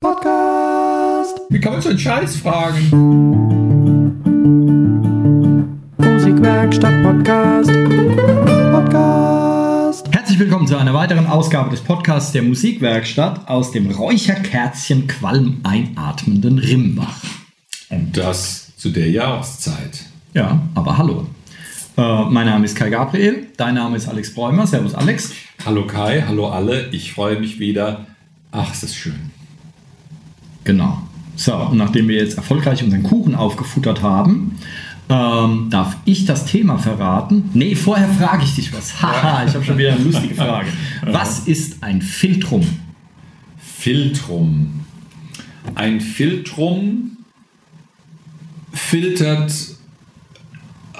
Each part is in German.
Podcast. Wie kann man so einen Scheiß fragen? Musikwerkstatt Podcast. Podcast. Herzlich willkommen zu einer weiteren Ausgabe des Podcasts der Musikwerkstatt aus dem Räucherkerzchen Qualm einatmenden Rimbach. Und das zu der Jahreszeit. Ja, aber hallo. Äh, mein Name ist Kai Gabriel, dein Name ist Alex Bräumer. Servus Alex. Hallo Kai, hallo alle. Ich freue mich wieder. Ach, es ist schön. Genau. So, und nachdem wir jetzt erfolgreich unseren Kuchen aufgefuttert haben, ähm, darf ich das Thema verraten? Nee, vorher frage ich dich was. Haha, ich habe schon wieder eine lustige Frage. Was ist ein Filtrum? Filtrum. Ein Filtrum filtert äh,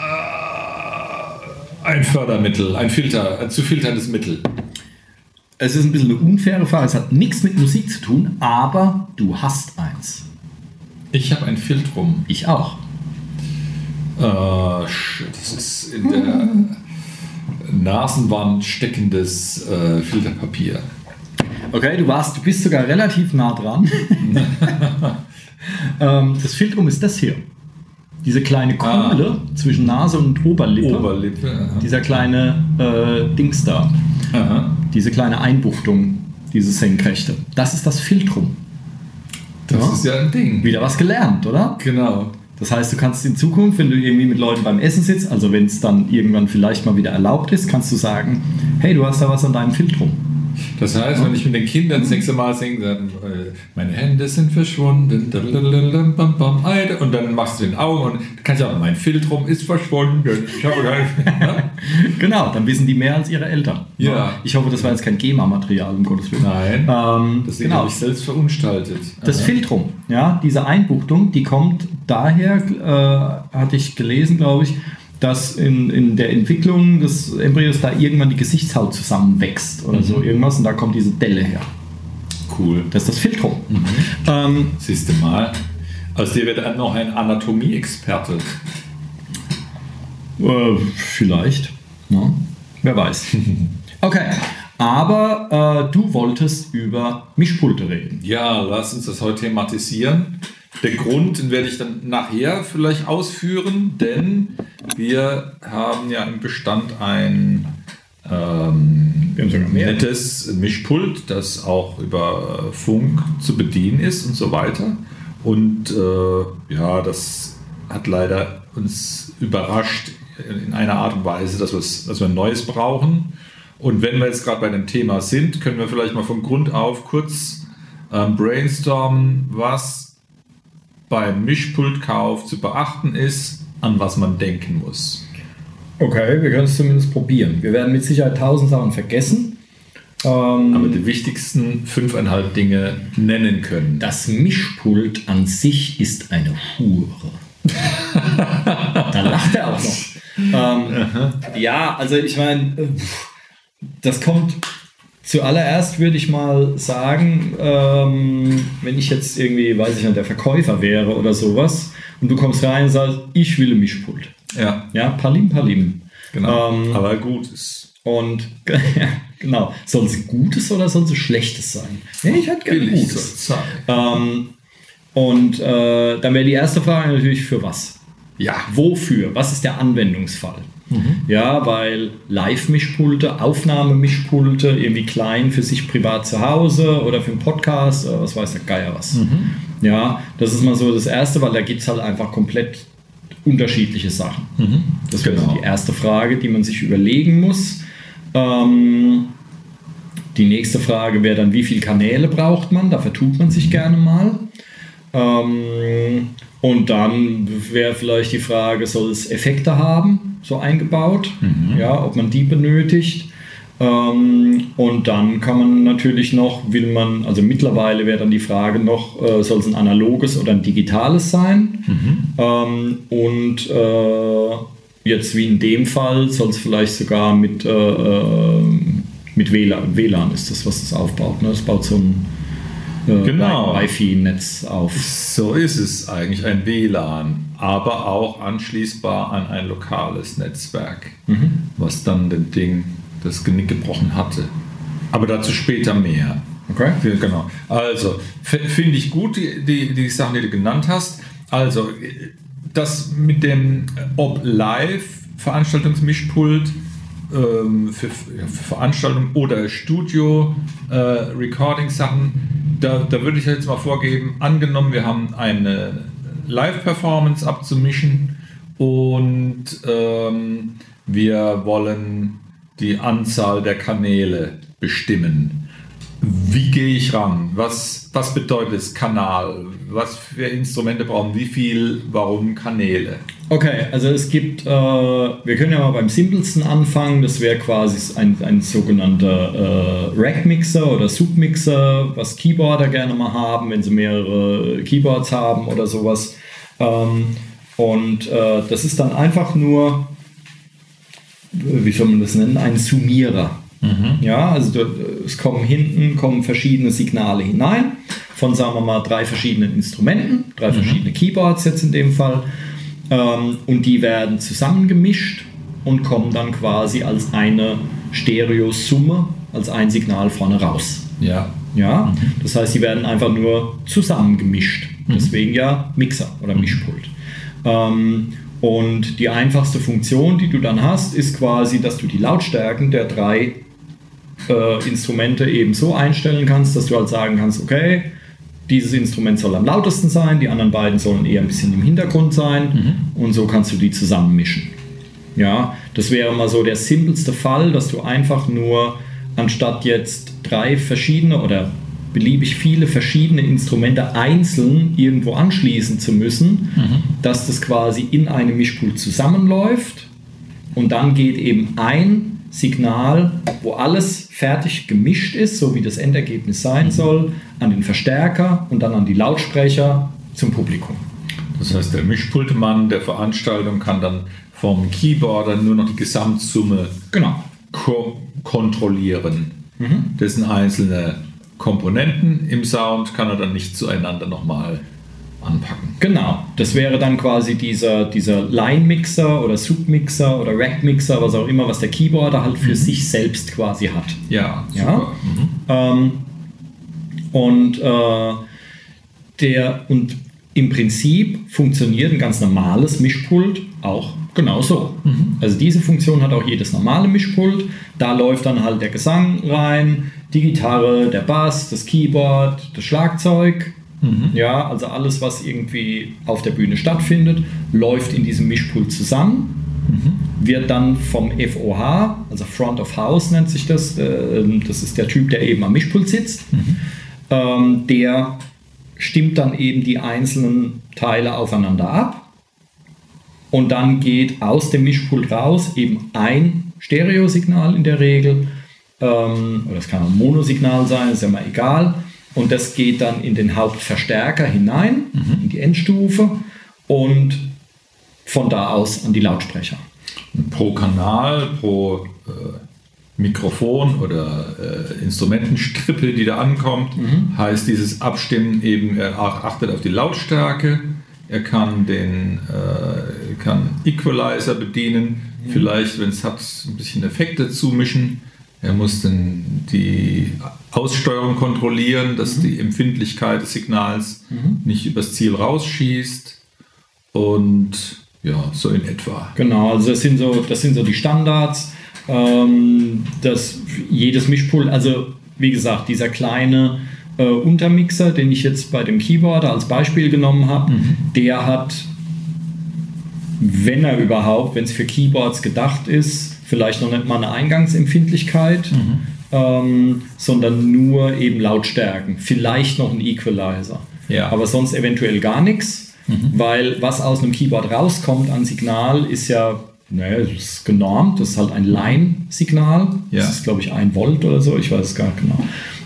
ein Fördermittel, ein Filter, ein zu filterndes Mittel. Es ist ein bisschen eine unfaire Frage. Es hat nichts mit Musik zu tun, aber du hast eins. Ich habe ein Filtrum. Ich auch. Äh, das ist in der Nasenwand steckendes äh, Filterpapier. Okay, du warst, du bist sogar relativ nah dran. ähm, das Filtrum ist das hier. Diese kleine Kuhle zwischen Nase und Oberlippe. Oberlippe. aha. Dieser kleine äh, Dings da. Aha. Diese kleine Einbuchtung, diese Senkrechte. Das ist das Filtrum. Das Ja. ist ja ein Ding. Wieder was gelernt, oder? Genau. Das heißt, du kannst in Zukunft, wenn du irgendwie mit Leuten beim Essen sitzt, also wenn es dann irgendwann vielleicht mal wieder erlaubt ist, kannst du sagen, hey, du hast da was an deinem Filtrum. Das heißt, wenn ich mit den Kindern das nächste Mal singe, dann äh, meine Hände sind verschwunden, und dann machst du den Augen und kannst du auch, mein Filtrum ist verschwunden. Genau, dann wissen die mehr als ihre Eltern. Ja. Ich hoffe, das war jetzt kein GEMA-Material, um Gottes Willen. Nein, Ähm, das genau. habe ich selbst verunstaltet. Das. Filtrum, ja, diese Einbuchtung, die kommt daher, äh, hatte ich gelesen, glaube ich, dass in, in der Entwicklung des Embryos da irgendwann die Gesichtshaut zusammenwächst oder so irgendwas und da kommt diese Delle her. Cool. Das ist das Filtrum. Ähm, Siehst du mal. Aus dir wird dann noch ein Anatomie-Experte. Äh, vielleicht. Ne? Wer weiß. Okay. Aber äh, du wolltest über Mischpulte reden. Ja, lass uns das heute thematisieren. Der Grund, den werde ich dann nachher vielleicht ausführen, denn wir haben ja im Bestand ein ähm, nettes Mischpult, das auch über Funk zu bedienen ist und so weiter. Und äh, ja, das hat leider uns überrascht in einer Art und Weise, dass, dass wir ein neues brauchen. Und wenn wir jetzt gerade bei dem Thema sind, können wir vielleicht mal von Grund auf kurz ähm, brainstormen, was beim Mischpultkauf zu beachten ist, an was man denken muss. Okay, wir können es zumindest probieren. Wir werden mit Sicherheit tausend Sachen vergessen. Ähm, Aber die wichtigsten fünfeinhalb Dinge nennen können. das Mischpult an sich ist eine Hure. da lacht er auch noch. Ähm, ja, also ich meine, äh, das kommt zuallererst, würde ich mal sagen, ähm, wenn ich jetzt irgendwie, weiß ich nicht, der Verkäufer wäre oder sowas und du kommst rein und sagst, ich will ein Mischpult. Ja, Ja, Palim Palim. genau. Ähm, Aber gut ist Und genau, soll es Gutes oder soll es Schlechtes sein? Ja, ich hätte gerne billig Gutes. sein. Ähm, und äh, dann wäre die erste Frage natürlich für was? Ja, Wofür? Was ist der Anwendungsfall? Mhm. Ja, weil Live-Mischpulte, Aufnahmemischpulte, irgendwie klein für sich privat zu Hause oder für einen Podcast oder was weiß der Geier was. Mhm. Ja, das ist mal so das Erste, weil da gibt es halt einfach komplett unterschiedliche Sachen. Das wäre Genau. die erste Frage, die man sich überlegen muss. Ähm, die nächste Frage wäre dann, wie viele Kanäle braucht man? Da vertut man sich gerne mal. Ähm, und dann wäre vielleicht die Frage, soll es Effekte haben, so eingebaut? Ja, ob man die benötigt. Ähm, und dann kann man natürlich noch, will man, also mittlerweile wäre dann die Frage noch, äh, soll es ein analoges oder ein digitales sein? Ähm, und äh, jetzt wie in dem Fall soll es vielleicht sogar mit, äh, äh, mit WLAN, WLAN ist das, was das aufbaut. Ne? Das baut so ein äh, Genau. Wi-Fi-Netz auf. so ist es eigentlich ein WLAN, aber auch anschließbar an ein lokales Netzwerk, was dann dem Ding das Genick gebrochen hatte. Aber dazu später mehr. Okay. Genau. Also, finde ich gut, die, die, die Sachen, die du genannt hast. Also, das mit dem ob live Veranstaltungsmischpult ähm, für, ja, für Veranstaltungen oder Studio äh, da, da würde ich jetzt mal vorgeben, angenommen, wir haben eine Live-Performance abzumischen und ähm, wir wollen die Anzahl der Kanäle bestimmen. Wie gehe ich ran? Was, was bedeutet es Kanal? Was für Instrumente brauchen wie viel? Warum Kanäle? Okay, also es gibt, äh, wir können ja mal beim simpelsten anfangen. Das wäre quasi ein, ein sogenannter äh, Rack-Mixer oder Submixer, was Keyboarder gerne mal haben, wenn sie mehrere Keyboards haben oder sowas. Ähm, und äh, das ist dann einfach nur, wie soll man das nennen, ein Summierer. Mhm. Ja, also es kommen hinten kommen verschiedene Signale hinein von, sagen wir mal, drei verschiedenen Instrumenten, drei mhm. verschiedene Keyboards jetzt in dem Fall. Ähm, und die werden zusammengemischt und kommen dann quasi als eine Stereosumme, als ein Signal vorne raus. Ja. Ja, mhm. das heißt, sie werden einfach nur zusammengemischt. Mhm. Deswegen ja Mixer oder mhm. Mischpult. Ähm, und die einfachste Funktion, die du dann hast, ist quasi, dass du die Lautstärken der drei äh, Instrumente eben so einstellen kannst, dass du halt sagen kannst, okay, dieses Instrument soll am lautesten sein, die anderen beiden sollen eher ein bisschen im Hintergrund sein mhm. und so kannst du die zusammenmischen. Ja, das wäre mal so der simpelste Fall, dass du einfach nur anstatt jetzt drei verschiedene oder beliebig viele verschiedene Instrumente einzeln irgendwo anschließen zu müssen, mhm. dass das quasi in einem Mischpult zusammenläuft und dann geht eben ein Signal, wo alles fertig gemischt ist, so wie das Endergebnis sein soll, an den Verstärker und dann an die Lautsprecher zum Publikum. Das heißt, der Mischpultmann der Veranstaltung kann dann vom Keyboarder nur noch die Gesamtsumme genau. ko kontrollieren. Mhm. Dessen einzelne Komponenten im Sound kann er dann nicht zueinander nochmal anpacken. Genau, das wäre dann quasi dieser, dieser Line-Mixer oder Submixer oder Rack-Mixer, was auch immer, was der Keyboarder halt für mhm. sich selbst quasi hat. Ja, ja? Mhm. Ähm, und äh, der und im Prinzip funktioniert ein ganz normales Mischpult auch genauso. Mhm. Also diese Funktion hat auch jedes normale Mischpult. Da läuft dann halt der Gesang rein, die Gitarre, der Bass, das Keyboard, das Schlagzeug Mhm. Ja, also alles, was irgendwie auf der Bühne stattfindet, läuft in diesem Mischpult zusammen, mhm. wird dann vom FOH, also Front of House nennt sich das, äh, das ist der Typ, der eben am Mischpult sitzt, mhm. ähm, der stimmt dann eben die einzelnen Teile aufeinander ab und dann geht aus dem Mischpult raus eben ein Stereosignal in der Regel, ähm, oder es kann ein Monosignal sein, ist ja mal egal, und das geht dann in den Hauptverstärker hinein, mhm. in die Endstufe und von da aus an die Lautsprecher. Pro Kanal, pro äh, Mikrofon oder äh, Instrumentenstrippe, die da ankommt, mhm. heißt dieses Abstimmen eben, er achtet auf die Lautstärke, er kann den äh, kann Equalizer bedienen, mhm. vielleicht, wenn es hat, ein bisschen Effekte zumischen. Er muss dann die Aussteuerung kontrollieren, dass mhm. die Empfindlichkeit des Signals mhm. nicht übers Ziel rausschießt. Und ja, so in etwa. Genau, also das sind so, das sind so die Standards. Ähm, dass jedes Mischpult, also wie gesagt, dieser kleine äh, Untermixer, den ich jetzt bei dem Keyboard als Beispiel genommen habe, mhm. der hat, wenn er überhaupt, wenn es für Keyboards gedacht ist, vielleicht noch nicht mal eine Eingangsempfindlichkeit, mhm. ähm, sondern nur eben Lautstärken, vielleicht noch ein Equalizer. Ja. Aber sonst eventuell gar nichts, mhm. weil was aus einem Keyboard rauskommt an Signal ist ja naja, das ist genormt, das ist halt ein Line-Signal. Ja. Das ist, glaube ich, ein Volt oder so, ich weiß es gar nicht genau.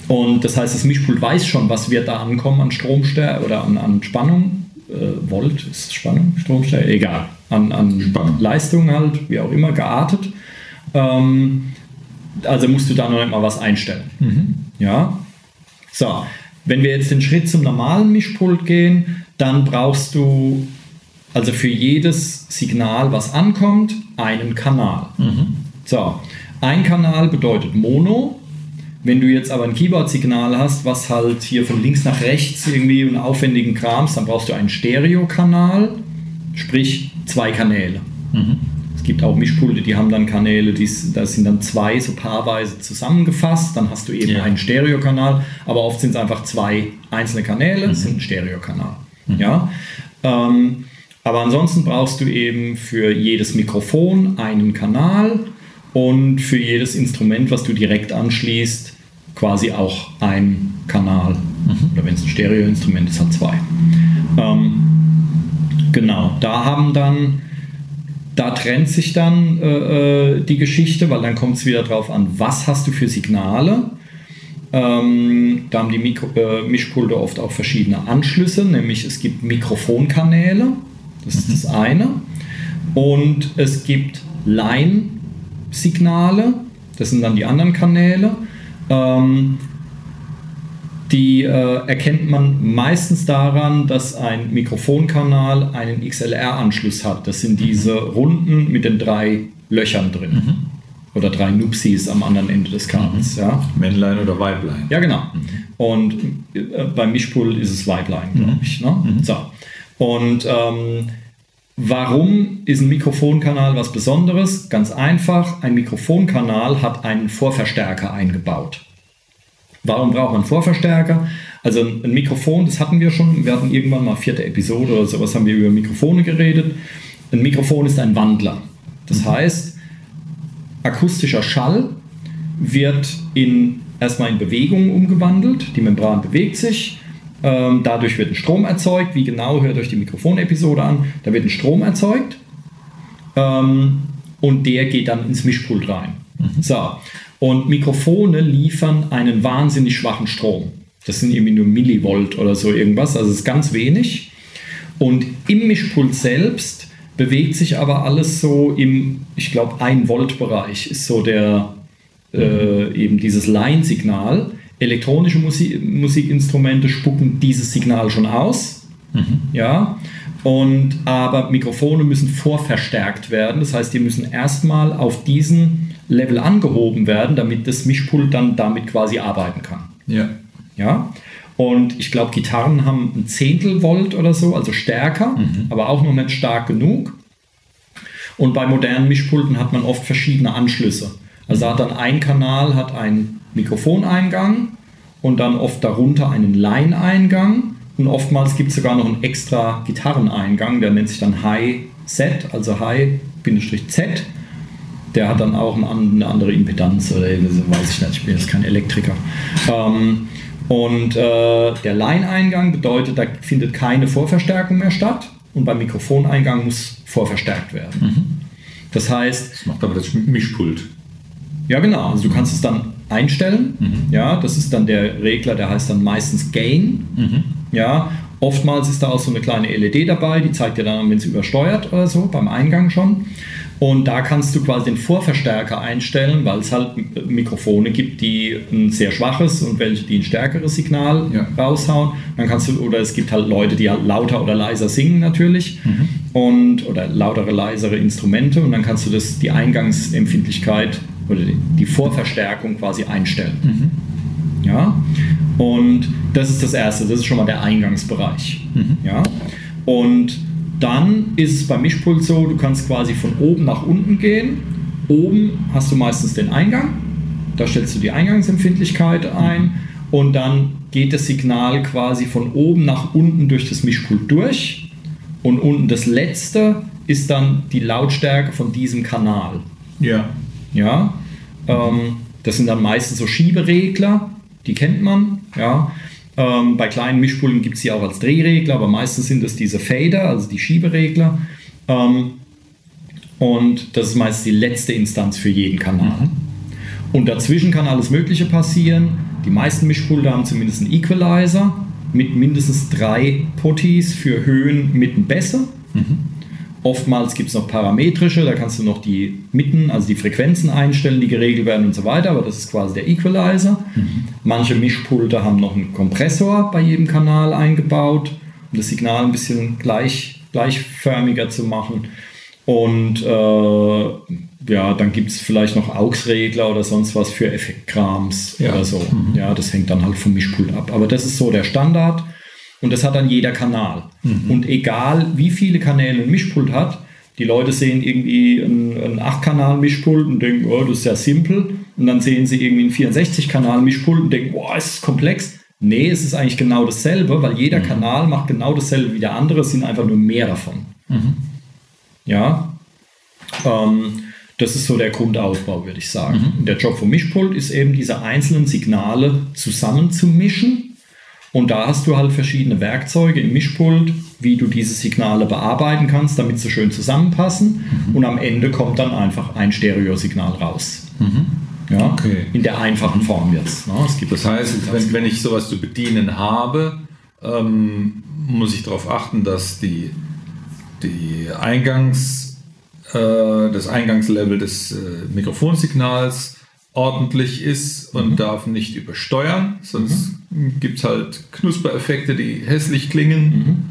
Und das heißt, das Mischpult weiß schon, was wird da ankommen an Stromstärke oder an, an Spannung. Äh, Volt ist Spannung, Stromstärke, egal. An, an Leistung halt, wie auch immer, geartet. Ähm, also musst du da noch nicht mal was einstellen. Mhm. Ja. So, wenn wir jetzt den Schritt zum normalen Mischpult gehen, dann brauchst du also für jedes Signal, was ankommt, einen Kanal. Mhm. So, ein Kanal bedeutet Mono. Wenn du jetzt aber ein Keyboard-Signal hast, was halt hier von links nach rechts irgendwie einen aufwendigen Krams, dann brauchst du einen Stereokanal, sprich zwei Kanäle. Mhm. Es gibt auch Mischpulte, die haben dann Kanäle, die, da sind dann zwei so paarweise zusammengefasst. Dann hast du eben ja. einen Stereokanal, aber oft sind es einfach zwei einzelne Kanäle, mhm. sind ein Stereokanal. Mhm. Ja? Ähm, aber ansonsten brauchst du eben für jedes Mikrofon einen Kanal und für jedes Instrument, was du direkt anschließt, quasi auch ein Kanal. Mhm. Oder wenn es ein Stereoinstrument ist, hat zwei. Ähm, genau, da haben dann da trennt sich dann äh, äh, die Geschichte, weil dann kommt es wieder darauf an, was hast du für Signale. Ähm, da haben die Mikro, äh, Mischpulte oft auch verschiedene Anschlüsse, nämlich es gibt Mikrofonkanäle, das ist das eine, und es gibt Line-Signale, das sind dann die anderen Kanäle. Ähm, die äh, erkennt man meistens daran, dass ein Mikrofonkanal einen XLR-Anschluss hat. Das sind diese Runden mit den drei Löchern drin. Mhm. Oder drei Nupsis am anderen Ende des Kabels. Mhm. Ja. Männlein oder Weiblein. Ja, genau. Mhm. Und äh, beim Mischpult ist es Weiblein, glaube mhm. ich. Ne? Mhm. So. Und ähm, Warum ist ein Mikrofonkanal was Besonderes? Ganz einfach, ein Mikrofonkanal hat einen Vorverstärker eingebaut. Warum braucht man Vorverstärker? Also ein Mikrofon, das hatten wir schon. Wir hatten irgendwann mal vierte Episode oder sowas, haben wir über Mikrofone geredet. Ein Mikrofon ist ein Wandler. Das mhm. heißt, akustischer Schall wird in, erstmal in Bewegung umgewandelt. Die Membran bewegt sich. Ähm, dadurch wird ein Strom erzeugt. Wie genau, hört euch die Mikrofonepisode an. Da wird ein Strom erzeugt. Ähm, und der geht dann ins Mischpult rein. Mhm. So, und Mikrofone liefern einen wahnsinnig schwachen Strom. Das sind irgendwie nur Millivolt oder so irgendwas, also es ist ganz wenig. Und im Mischpult selbst bewegt sich aber alles so im, ich glaube, 1 Volt Bereich ist so der, äh, eben dieses Line-Signal. Elektronische Musik, Musikinstrumente spucken dieses Signal schon aus. Mhm. Ja. Und aber Mikrofone müssen vorverstärkt werden. Das heißt, die müssen erstmal auf diesen Level angehoben werden, damit das Mischpult dann damit quasi arbeiten kann. Ja. Ja. Und ich glaube, Gitarren haben ein Zehntel Volt oder so, also stärker, mhm. aber auch noch nicht stark genug. Und bei modernen Mischpulten hat man oft verschiedene Anschlüsse. Also hat dann ein Kanal hat einen Mikrofoneingang und dann oft darunter einen Line-Eingang und oftmals gibt es sogar noch einen extra Gitarreneingang, der nennt sich dann High-Z, also High-Z der hat dann auch eine andere Impedanz oder weiß ich nicht, ich bin jetzt kein Elektriker. Ähm, und äh, der Line-Eingang bedeutet, da findet keine Vorverstärkung mehr statt und beim Mikrofoneingang muss vorverstärkt werden. Mhm. Das heißt. Das macht aber das Mischpult. Ja, genau. Also du kannst es dann einstellen. Mhm. Ja, das ist dann der Regler, der heißt dann meistens Gain. Mhm. Ja, oftmals ist da auch so eine kleine LED dabei, die zeigt dir dann, wenn es übersteuert oder so, beim Eingang schon. Und da kannst du quasi den Vorverstärker einstellen, weil es halt Mikrofone gibt, die ein sehr schwaches und welche, die ein stärkeres Signal ja. raushauen. Dann kannst du, oder es gibt halt Leute, die halt lauter oder leiser singen natürlich mhm. und oder lautere, leisere Instrumente und dann kannst du das, die Eingangsempfindlichkeit oder die, Vorverstärkung quasi einstellen. Mhm. Ja. Und das ist das erste, das ist schon mal der Eingangsbereich. Mhm. Ja. Und dann ist es beim Mischpult so, du kannst quasi von oben nach unten gehen. Oben hast du meistens den Eingang, da stellst du die Eingangsempfindlichkeit ein und dann geht das Signal quasi von oben nach unten durch das Mischpult durch. Und unten das letzte ist dann die Lautstärke von diesem Kanal. Ja. Ja. Ähm, das sind dann meistens so Schieberegler, die kennt man. Ja. Ähm, bei kleinen Mischpulten gibt es sie auch als Drehregler, aber meistens sind es diese Fader, also die Schieberegler. Ähm, und das ist meist die letzte Instanz für jeden Kanal. Mhm. Und dazwischen kann alles Mögliche passieren. Die meisten Mischpulte haben zumindest einen Equalizer mit mindestens drei Potties für Höhen, Mitten, Bässe. Mhm. Oftmals gibt es noch parametrische, da kannst du noch die Mitten, also die Frequenzen einstellen, die geregelt werden und so weiter, aber das ist quasi der Equalizer. Mhm. Manche Mischpulte haben noch einen Kompressor bei jedem Kanal eingebaut, um das Signal ein bisschen gleich, gleichförmiger zu machen. Und äh, ja, dann gibt es vielleicht noch AUX-Regler oder sonst was für Effektkrams Ja. oder so. Ja, das hängt dann halt vom Mischpult ab. Aber das ist so der Standard und das hat dann jeder Kanal. Und egal wie viele Kanäle ein Mischpult hat, die Leute sehen irgendwie ein, ein 8-Kanal-Mischpult und denken, oh, das ist ja simpel. Und dann sehen sie irgendwie ein 64-Kanal-Mischpult und denken, boah, ist das komplex. Nee, es ist eigentlich genau dasselbe, weil jeder Kanal macht genau dasselbe wie der andere, es sind einfach nur mehr davon. Ja, ähm, das ist so der Grundaufbau, würde ich sagen. Der Job vom Mischpult ist eben, diese einzelnen Signale zusammenzumischen. Und da hast du halt verschiedene Werkzeuge im Mischpult, wie du diese Signale bearbeiten kannst, damit sie schön zusammenpassen. Und am Ende kommt dann einfach ein Stereosignal raus. Ja, Okay. In der einfachen Form jetzt. Ne? Es gibt Das heißt, wenn, wenn ich sowas zu bedienen habe, ähm, muss ich darauf achten, dass die, die Eingangs, äh, das Eingangslevel des äh, Mikrofonsignals ordentlich ist und darf nicht übersteuern, sonst gibt es halt Knuspereffekte, die hässlich klingen.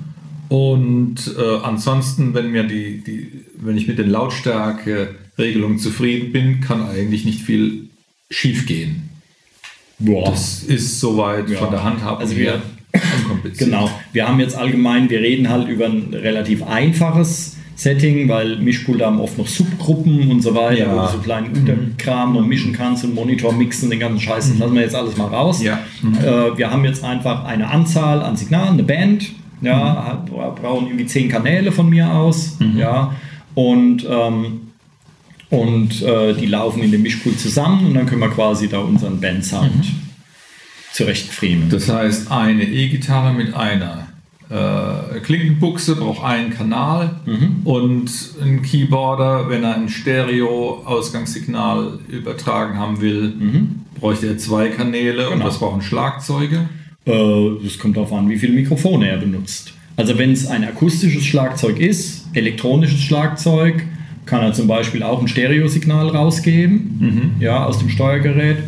Und äh, ansonsten, wenn mir die, die, wenn ich mit den Lautstärke-Regelungen zufrieden bin, kann eigentlich nicht viel schief gehen. Boah. Das ist soweit Ja. von der Handhabung Also wir-. Genau. Wir haben jetzt allgemein, wir reden halt über ein relativ einfaches Setting, weil Mischpulte haben oft noch Subgruppen und so weiter, Ja. wo du so kleinen Unterkram noch mischen kannst und Monitor mixen, den ganzen Scheiß, das lassen wir jetzt alles mal raus. Ja. Äh, wir haben jetzt einfach eine Anzahl an Signalen, eine Band, ja, hat, brauchen irgendwie zehn Kanäle von mir aus, ja, und ähm, und äh, die laufen in dem Mischpult zusammen und dann können wir quasi da unseren Bandsound zurechtfriemeln. Das heißt, eine E-Gitarre mit einer äh, Klinkenbuchse braucht einen Kanal Mhm. und ein Keyboarder, wenn er ein Stereo-Ausgangssignal übertragen haben will, bräuchte er zwei Kanäle und Mhm. Genau. was brauchen Schlagzeuge? Äh, Das kommt darauf an, wie viele Mikrofone er benutzt. Also wenn es ein akustisches Schlagzeug ist, elektronisches Schlagzeug, kann er zum Beispiel auch ein Stereosignal rausgeben, ja, aus dem Steuergerät.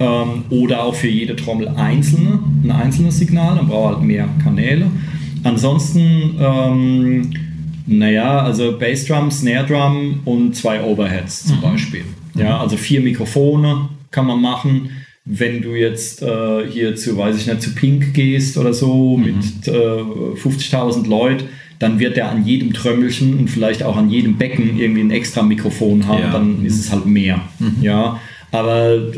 Ähm, oder auch für jede Trommel einzelne, ein einzelnes Signal, dann braucht er halt mehr Kanäle. Ansonsten, ähm, naja, also Bassdrum, Snare Drum und zwei Overheads zum Beispiel. Ja, also vier Mikrofone kann man machen. Wenn du jetzt äh, hier zu, weiß ich nicht, zu Pink gehst oder so mit äh, 50.000 Leuten, dann wird der an jedem Trömmelchen und vielleicht auch an jedem Becken irgendwie ein extra Mikrofon haben, Ja. dann ist es halt mehr. Ja, aber äh,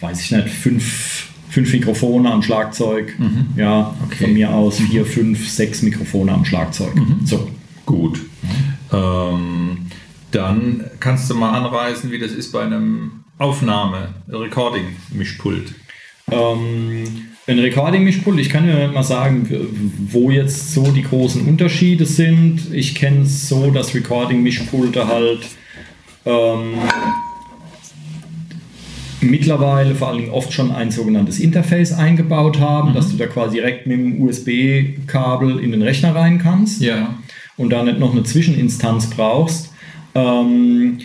weiß ich nicht, fünf, fünf Mikrofone am Schlagzeug, ja, Okay. von mir aus vier, fünf, sechs Mikrofone am Schlagzeug. So. Gut. Ähm, dann kannst du mal anreißen, wie das ist bei einem Aufnahme-Recording-Mischpult. Ähm, ein Recording-Mischpult, ich kann ja mal sagen, wo jetzt so die großen Unterschiede sind. Ich kenne es so, dass Recording-Mischpulte halt ähm, mittlerweile vor allem oft schon ein sogenanntes Interface eingebaut haben, dass du da quasi direkt mit dem USB-Kabel in den Rechner rein kannst Ja. und da nicht noch eine Zwischeninstanz brauchst. Ähm,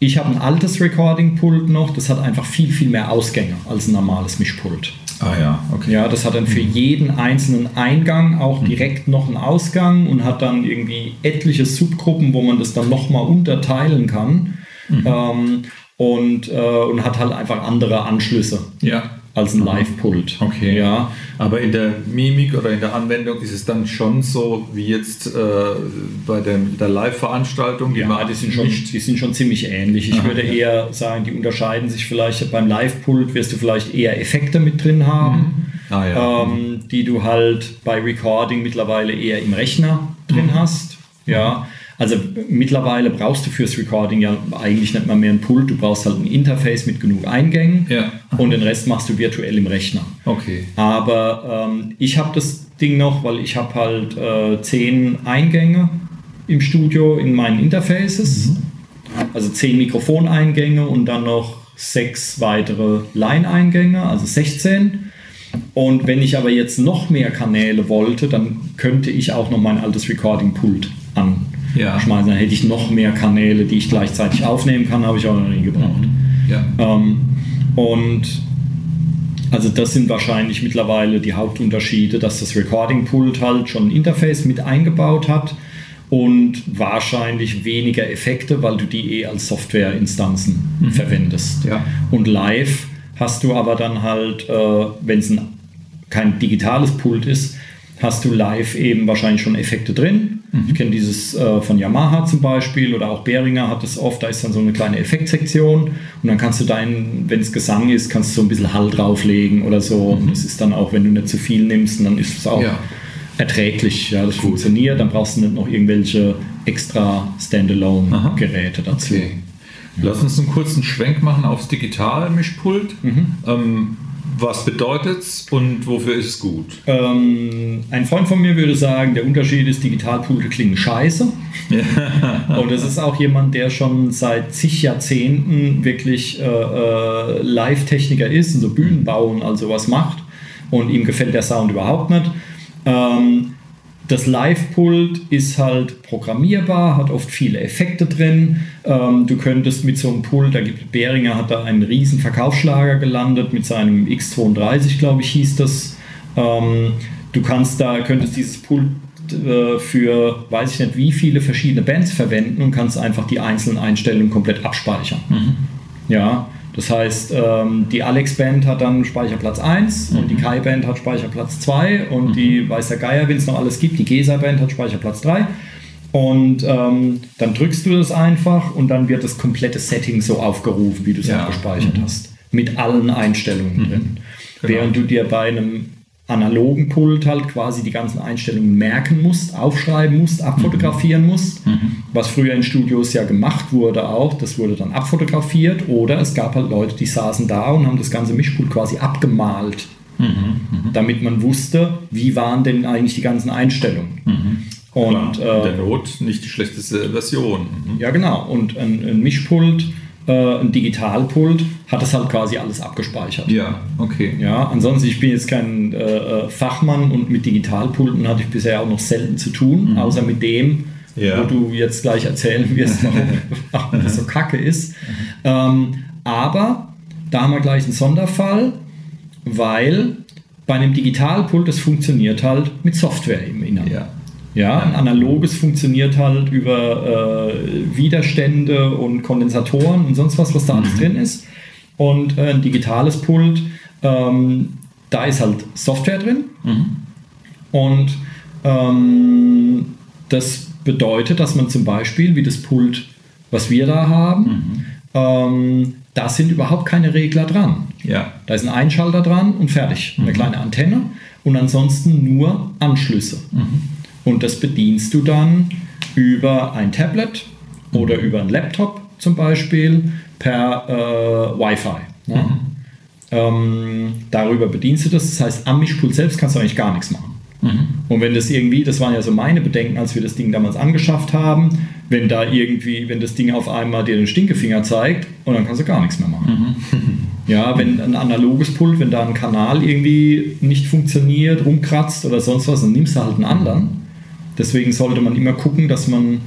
ich habe ein altes Recording-Pult noch, das hat einfach viel, viel mehr Ausgänge als ein normales Mischpult. Ah ja, okay. Ja, das hat dann für jeden einzelnen Eingang auch direkt noch einen Ausgang und hat dann irgendwie etliche Subgruppen, wo man das dann nochmal unterteilen kann. Ähm, und, äh, und hat halt einfach andere Anschlüsse Ja. Als ein Live-Pult. Okay. Ja, Aber in der Mimik oder in der Anwendung ist es dann schon so wie jetzt äh, bei dem, der Live-Veranstaltung, die Ja, die sind, schon, die sind schon ziemlich ähnlich. Ich Aha, würde ja. eher sagen, die unterscheiden sich vielleicht beim Live-Pult, wirst du vielleicht eher Effekte mit drin haben, Ah, ja. ähm, die du halt bei Recording mittlerweile eher im Rechner drin Mhm. hast. Ja, also mittlerweile brauchst du fürs Recording ja eigentlich nicht mal mehr ein Pult, du brauchst halt ein Interface mit genug Eingängen Ja. und den Rest machst du virtuell im Rechner. Okay. Aber ähm, ich habe das Ding noch, weil ich habe halt äh, zehn Eingänge im Studio in meinen Interfaces. Also zehn Mikrofoneingänge und dann noch sechs weitere Line-Eingänge, also 16. Und wenn ich aber jetzt noch mehr Kanäle wollte, dann könnte ich auch noch mein altes Recording-Pult Ja. anschmeißen. Dann hätte ich noch mehr Kanäle, die ich gleichzeitig aufnehmen kann, habe ich auch noch nie gebraucht. Ja. Ähm, und also das sind wahrscheinlich mittlerweile die Hauptunterschiede, dass das Recording-Pult halt schon ein Interface mit eingebaut hat und wahrscheinlich weniger Effekte, weil du die eh als Softwareinstanzen mhm. verwendest. Ja. Und live hast du aber dann halt, äh, wenn es kein digitales Pult ist, hast du live eben wahrscheinlich schon Effekte drin. Mhm. Ich kenne dieses äh, von Yamaha zum Beispiel oder auch Behringer hat es oft, da ist dann so eine kleine Effektsektion und dann kannst du deinen, wenn es Gesang ist, kannst du so ein bisschen Hall drauflegen oder so. Mhm. Und es ist dann auch, wenn du nicht zu viel nimmst, dann ist es auch ja. erträglich. Ja, das Gut. funktioniert, dann brauchst du nicht noch irgendwelche extra Standalone-Geräte dazu. Okay. Lass uns einen kurzen Schwenk machen aufs Digital-Mischpult. Mhm. Ähm, was bedeutet es und wofür ist es gut? Ähm, ein Freund von mir würde sagen, der Unterschied ist, Digitalpulte klingen scheiße. Ja. und das ist auch jemand, der schon seit zig Jahrzehnten wirklich äh, äh, Live-Techniker ist und so Bühnen bauen, also was macht. Und ihm gefällt der Sound überhaupt nicht. Ähm, das Live-Pult ist halt programmierbar, hat oft viele Effekte drin. Ähm, du könntest mit so einem Pult, da gibt Behringer hat da einen riesen Verkaufsschlager gelandet mit seinem X32, glaube ich, hieß das. Ähm, du kannst da, könntest dieses Pult äh, für weiß ich nicht wie viele verschiedene Bands verwenden und kannst einfach die einzelnen Einstellungen komplett abspeichern. Mhm. Ja, das heißt, ähm, die Alex-Band hat dann Speicherplatz 1 mhm. und die mhm. Kai-Band hat Speicherplatz 2 und mhm. die Weiß der Geier, wenn es noch alles gibt, die Gesa-Band hat Speicherplatz 3. Und ähm, dann drückst du das einfach und dann wird das komplette Setting so aufgerufen, wie du es ja. abgespeichert mhm. hast. Mit allen Einstellungen mhm. drin. Genau. Während du dir bei einem analogen Pult halt quasi die ganzen Einstellungen merken musst, aufschreiben musst, abfotografieren mhm. musst, mhm. was früher in Studios ja gemacht wurde auch, das wurde dann abfotografiert oder es gab halt Leute, die saßen da und haben das ganze Mischpult quasi abgemalt, mhm. mhm. damit man wusste, wie waren denn eigentlich die ganzen Einstellungen. Mhm. Und in der äh, Not nicht die schlechteste Version. Mhm. Ja genau, und ein, ein Mischpult äh, ein Digitalpult, hat das halt quasi alles abgespeichert. Ja, okay. Ja, ansonsten, ich bin jetzt kein äh, äh, Fachmann und mit Digitalpulten hatte ich bisher auch noch selten zu tun, mhm. außer mit dem, ja. wo du jetzt gleich erzählen wirst, warum, das so kacke ist. Ähm, aber da haben wir gleich einen Sonderfall, weil bei einem Digitalpult, das funktioniert halt mit Software im Inneren. Ja. Ja, ein analoges funktioniert halt über äh, Widerstände und Kondensatoren und sonst was, was da alles mhm. drin ist. Und äh, ein digitales Pult, ähm, da ist halt Software drin. Mhm. Und ähm, das bedeutet, dass man zum Beispiel, wie das Pult, was wir da haben, mhm. ähm, da sind überhaupt keine Regler dran. Ja. Da ist ein Einschalter dran und fertig. Eine mhm. kleine Antenne und ansonsten nur Anschlüsse. Mhm. Und das bedienst du dann über ein Tablet oder über einen Laptop zum Beispiel per äh, Wi-Fi. Ne? Mhm. Ähm, darüber bedienst du das. Das heißt, am Mischpult selbst kannst du eigentlich gar nichts machen. Mhm. Und wenn das irgendwie, das waren ja so meine Bedenken, als wir das Ding damals angeschafft haben, wenn da irgendwie, wenn das Ding auf einmal dir den Stinkefinger zeigt und dann kannst du gar nichts mehr machen. Mhm. Ja, wenn ein analoges Pult, wenn da ein Kanal irgendwie nicht funktioniert, rumkratzt oder sonst was, dann nimmst du halt einen anderen. Deswegen sollte man immer gucken, dass man,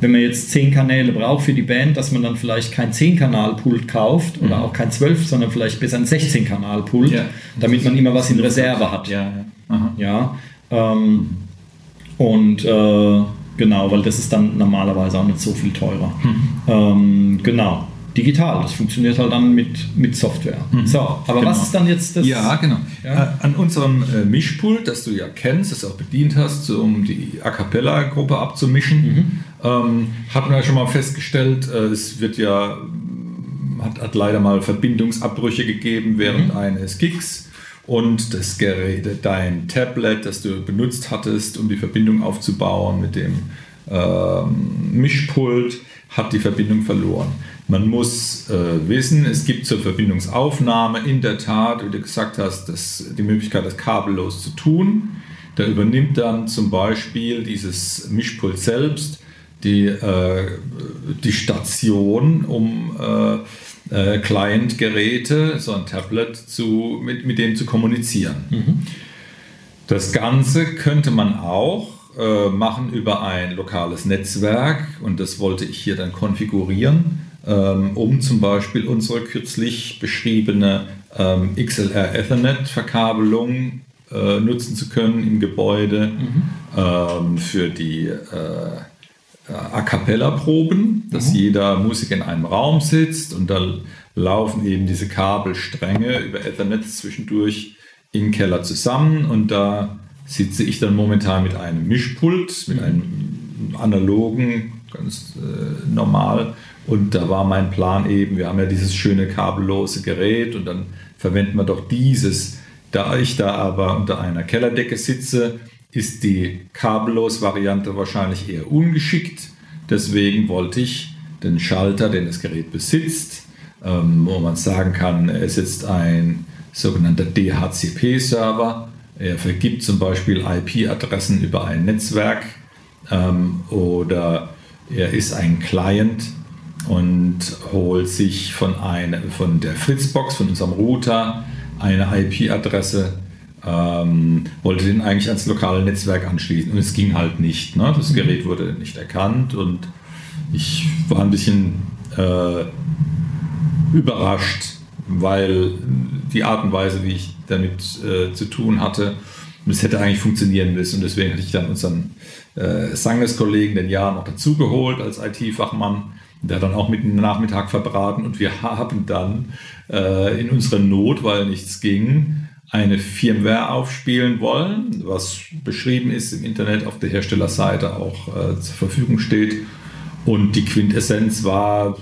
wenn man jetzt zehn Kanäle braucht für die Band, dass man dann vielleicht kein 10-Kanal-Pult kauft oder mhm. auch kein 12, sondern vielleicht bis ein 16-Kanal-Pult, ja. damit man immer was in Reserve hat. Ja, ja. ja ähm, und äh, genau, weil das ist dann normalerweise auch nicht so viel teurer. Mhm. Ähm, genau digital. Das funktioniert halt dann mit, mit Software. Mhm. So, aber genau. was ist dann jetzt das? Ja, genau. Ja? Äh, an unserem äh, Mischpult, das du ja kennst, das auch bedient hast, um die A Cappella-Gruppe abzumischen, mhm. ähm, hat man ja schon mal festgestellt, äh, es wird ja, hat, hat leider mal Verbindungsabbrüche gegeben während mhm. eines Gigs. Und das Gerät, dein Tablet, das du benutzt hattest, um die Verbindung aufzubauen mit dem ähm, Mischpult, hat die Verbindung verloren. Man muss äh, wissen, es gibt zur Verbindungsaufnahme in der Tat, wie du gesagt hast, das, die Möglichkeit, das kabellos zu tun. Da übernimmt dann zum Beispiel dieses Mischpult selbst die, äh, die Station, um äh, äh Client-Geräte, so ein Tablet, zu, mit, mit dem zu kommunizieren. Mhm. Das Ganze könnte man auch äh, machen über ein lokales Netzwerk und das wollte ich hier dann konfigurieren um zum Beispiel unsere kürzlich beschriebene ähm, XLR Ethernet Verkabelung äh, nutzen zu können im Gebäude mhm. ähm, für die äh, A cappella Proben, dass mhm. jeder Musiker in einem Raum sitzt und da laufen eben diese Kabelstränge über Ethernet zwischendurch im Keller zusammen und da sitze ich dann momentan mit einem Mischpult, mit mhm. einem analogen, ganz äh, normal und da war mein Plan eben, wir haben ja dieses schöne kabellose Gerät und dann verwenden wir doch dieses. Da ich da aber unter einer Kellerdecke sitze, ist die kabellos-Variante wahrscheinlich eher ungeschickt. Deswegen wollte ich den Schalter, den das Gerät besitzt, ähm, wo man sagen kann, es ist ein sogenannter DHCP-Server. Er vergibt zum Beispiel IP-Adressen über ein Netzwerk ähm, oder er ist ein Client und holt sich von, eine, von der Fritzbox, von unserem Router, eine IP-Adresse ähm, wollte den eigentlich ans lokale Netzwerk anschließen und es ging halt nicht. Ne? Das mhm. Gerät wurde nicht erkannt und ich war ein bisschen äh, überrascht, weil die Art und Weise, wie ich damit äh, zu tun hatte, das hätte eigentlich funktionieren müssen und deswegen hatte ich dann unseren äh, Sanges-Kollegen den Jahr noch dazugeholt als IT-Fachmann. Der hat dann auch mit dem Nachmittag verbraten und wir haben dann äh, in unserer Not, weil nichts ging, eine Firmware aufspielen wollen, was beschrieben ist im Internet auf der Herstellerseite auch äh, zur Verfügung steht. Und die Quintessenz war,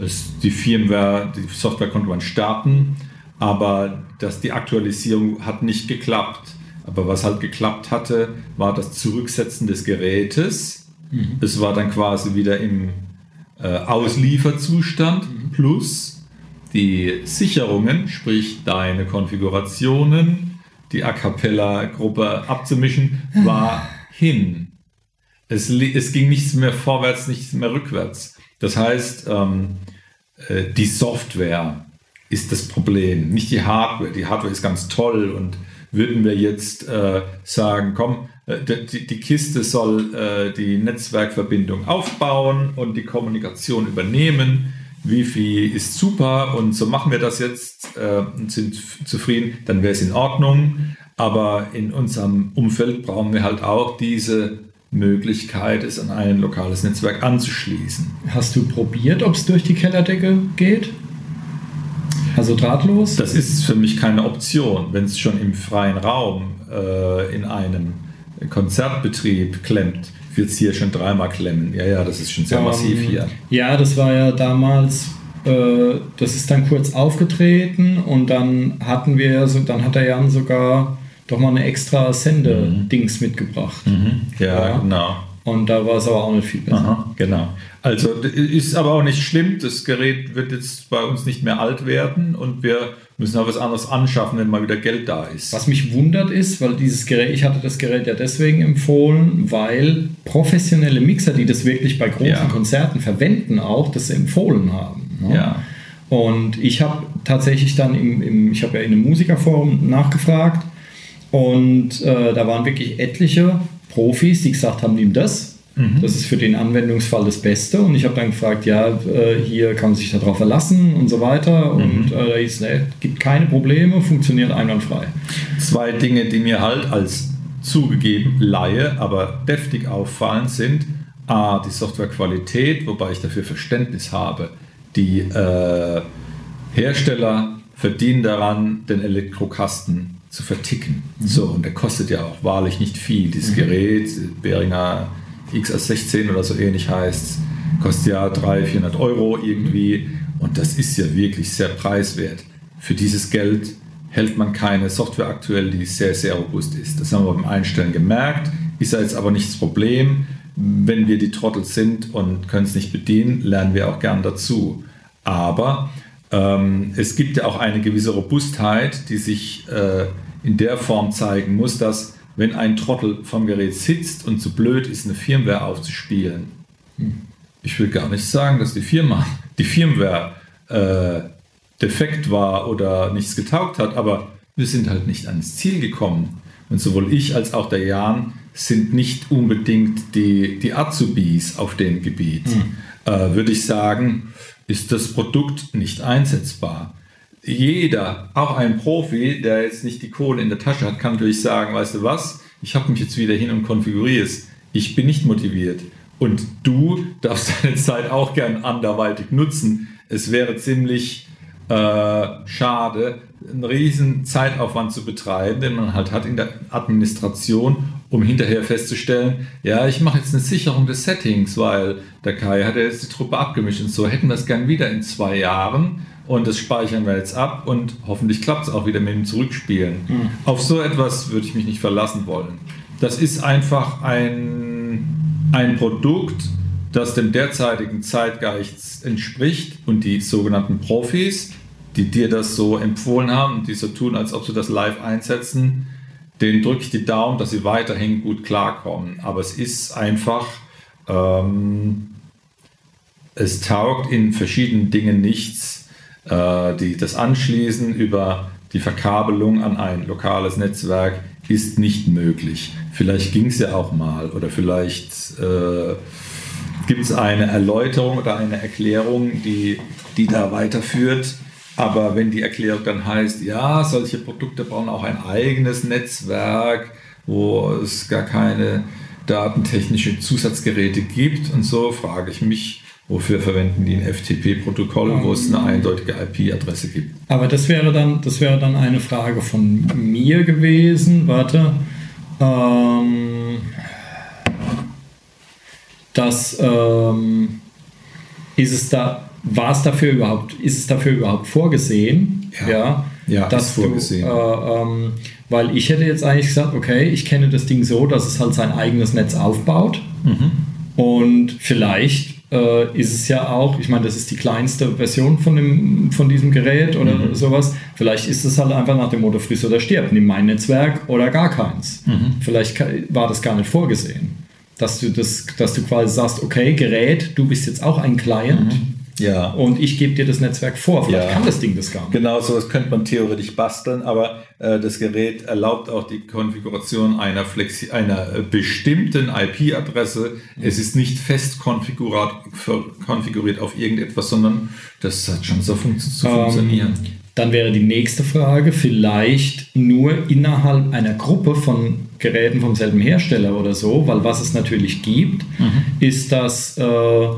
es, die Firmware, die Software konnte man starten, aber dass die Aktualisierung hat nicht geklappt. Aber was halt geklappt hatte, war das Zurücksetzen des Gerätes. Mhm. Es war dann quasi wieder im äh, Auslieferzustand mhm. plus die Sicherungen, sprich deine Konfigurationen, die A cappella-Gruppe abzumischen, war hin. Es, es, ging nichts mehr vorwärts, nichts mehr rückwärts. Das heißt, ähm, äh, die Software ist das Problem, nicht die Hardware. Die Hardware ist ganz toll und würden wir jetzt äh, sagen, komm, die, die, Kiste soll äh, die Netzwerkverbindung aufbauen und die Kommunikation übernehmen, Wifi ist super und so machen wir das jetzt äh, und sind zufrieden, dann wäre es in Ordnung. Aber in unserem Umfeld brauchen wir halt auch diese Möglichkeit, es an ein lokales Netzwerk anzuschließen. Hast du probiert, ob es durch die Kellerdecke geht? Also drahtlos? Das ist für mich keine Option. Wenn es schon im freien Raum äh, in einem Konzertbetrieb klemmt, wird es hier schon dreimal klemmen. Ja, ja, das ist schon sehr ähm, massiv hier. Ja, das war ja damals, äh, das ist dann kurz aufgetreten und dann hatten wir, so, dann hat der Jan sogar doch mal eine extra Sende-Dings mhm. mitgebracht. Mhm. Ja, ja, genau. Und da war es aber auch nicht viel besser. Aha, genau. Also ist aber auch nicht schlimm. Das Gerät wird jetzt bei uns nicht mehr alt werden und wir müssen auch was anderes anschaffen, wenn mal wieder Geld da ist. Was mich wundert ist, weil dieses Gerät, ich hatte das Gerät ja deswegen empfohlen, weil professionelle Mixer, die das wirklich bei großen ja. Konzerten verwenden, auch das empfohlen haben. Ne? Ja. Und ich habe tatsächlich dann im, im ich habe ja in einem Musikerforum nachgefragt und äh, da waren wirklich etliche Profis, die gesagt haben, nimm das. Mhm. Das ist für den Anwendungsfall das Beste. Und ich habe dann gefragt, ja, äh, hier kann man sich darauf verlassen und so weiter. Und mhm. da hieß, ne, gibt keine Probleme, funktioniert einwandfrei. Zwei Dinge, die mir halt als zugegeben Laie, aber deftig auffallen, sind A, die Softwarequalität, wobei ich dafür Verständnis habe. Die äh, Hersteller verdienen daran, den Elektrokasten zu verticken. Mhm. So, und der kostet ja auch wahrlich nicht viel. Dieses mhm. Gerät, Behringer XS16 oder so ähnlich heißt, kostet ja 300, 400 Euro irgendwie. Und das ist ja wirklich sehr preiswert. Für dieses Geld hält man keine Software aktuell, die sehr, sehr robust ist. Das haben wir beim Einstellen gemerkt. Ist ja jetzt aber nicht das Problem. Wenn wir die Trottel sind und können es nicht bedienen, lernen wir auch gern dazu. Aber ähm, es gibt ja auch eine gewisse Robustheit, die sich äh, in der Form zeigen muss, dass wenn ein Trottel vom Gerät sitzt und zu blöd ist, eine Firmware aufzuspielen, hm, ich will gar nicht sagen, dass die Firma, die Firmware äh, defekt war oder nichts getaugt hat, aber wir sind halt nicht ans Ziel gekommen. Und sowohl ich als auch der Jan sind nicht unbedingt die, die Azubis auf dem Gebiet. Mhm. Äh, würde ich sagen, ist das Produkt nicht einsetzbar. Jeder, auch ein Profi, der jetzt nicht die Kohle in der Tasche hat, kann natürlich sagen, weißt du was, ich habe mich jetzt wieder hin und konfiguriere es. Ich bin nicht motiviert. Und du darfst deine Zeit auch gern anderweitig nutzen. Es wäre ziemlich äh, schade, einen riesen Zeitaufwand zu betreiben, den man halt hat in der Administration, um hinterher festzustellen, ja, ich mache jetzt eine Sicherung des Settings, weil der Kai hat ja jetzt die Truppe abgemischt und so hätten wir es gern wieder in zwei Jahren und das speichern wir jetzt ab und hoffentlich klappt es auch wieder mit dem Zurückspielen. Mhm. Auf so etwas würde ich mich nicht verlassen wollen. Das ist einfach ein, ein Produkt, das dem derzeitigen Zeitgeist entspricht und die sogenannten Profis, die dir das so empfohlen haben und die so tun, als ob sie das live einsetzen, denen drücke ich die Daumen, dass sie weiterhin gut klarkommen. Aber es ist einfach, ähm, es taugt in verschiedenen Dingen nichts äh, die, das Anschließen über die Verkabelung an ein lokales Netzwerk ist nicht möglich. Vielleicht ging es ja auch mal oder vielleicht äh, gibt es eine Erläuterung oder eine Erklärung, die, die da weiterführt. Aber wenn die Erklärung dann heißt, ja, solche Produkte brauchen auch ein eigenes Netzwerk, wo es gar keine datentechnischen Zusatzgeräte gibt und so, frage ich mich, Wofür verwenden die ein FTP-Protokoll, wo es eine eindeutige IP-Adresse gibt? Aber das wäre dann, das wäre dann eine Frage von mir gewesen. Warte. Ähm, das ähm, ist es da, war es dafür überhaupt, ist es dafür überhaupt vorgesehen? Ja, ja, ja dass ist vorgesehen. Du, äh, ähm, weil ich hätte jetzt eigentlich gesagt, okay, ich kenne das Ding so, dass es halt sein eigenes Netz aufbaut. Mhm. Und vielleicht äh, ist es ja auch, ich meine, das ist die kleinste Version von, dem, von diesem Gerät oder mhm. sowas. Vielleicht ist es halt einfach nach dem Motto friss oder stirb, nimm mein Netzwerk oder gar keins. Mhm. Vielleicht war das gar nicht vorgesehen, dass du, das, dass du quasi sagst, okay, Gerät, du bist jetzt auch ein Client. Mhm. Ja. Und ich gebe dir das Netzwerk vor. Vielleicht ja. kann das Ding das gar nicht. Genau, so das könnte man theoretisch basteln, aber äh, das Gerät erlaubt auch die Konfiguration einer, Flexi einer äh, bestimmten IP-Adresse. Mhm. Es ist nicht fest konfiguriert, konfiguriert auf irgendetwas, sondern das hat schon so fun zu ähm, funktionieren. Dann wäre die nächste Frage vielleicht nur innerhalb einer Gruppe von Geräten vom selben Hersteller oder so, weil was es natürlich gibt, mhm. ist, dass äh,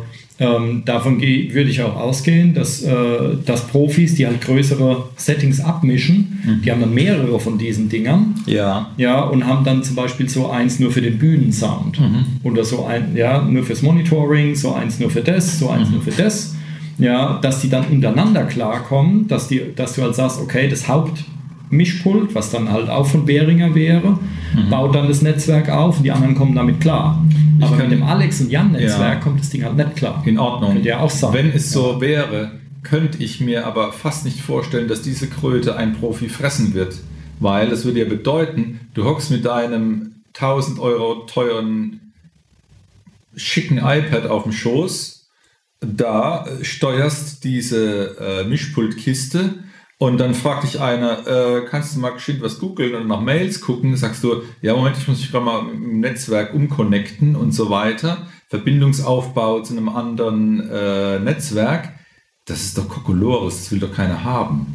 ähm, davon würde ich auch ausgehen, dass, äh, dass Profis, die halt größere Settings abmischen, mhm. die haben dann mehrere von diesen Dingern. Ja. Ja, und haben dann zum Beispiel so eins nur für den Bühnensound. Mhm. Oder so ein, ja, nur fürs Monitoring, so eins nur für das, so eins mhm. nur für das. Ja, dass die dann untereinander klarkommen, dass, die, dass du halt sagst, okay, das Haupt Mischpult, was dann halt auch von Behringer wäre, mhm. baut dann das Netzwerk auf und die anderen kommen damit klar. Ich Aber mit dem Alex und Jan-Netzwerk ja. kommt das Ding halt nicht klar. In Ordnung. Könnte ja auch sein. Wenn es so wäre, könnte ich mir aber fast nicht vorstellen, dass diese Kröte ein Profi fressen wird. Weil das würde ja bedeuten, du hockst mit deinem 1000 Euro teuren schicken iPad auf dem Schoß, da steuerst diese äh, Mischpultkiste und dann fragt dich einer, äh, kannst du mal geschwind was googeln und nach Mails gucken? Sagst du, ja, Moment, ich muss mich gerade mal im Netzwerk umconnecten und so weiter. Verbindungsaufbau zu einem anderen äh, Netzwerk. Das ist doch Kokolores, das will doch keiner haben.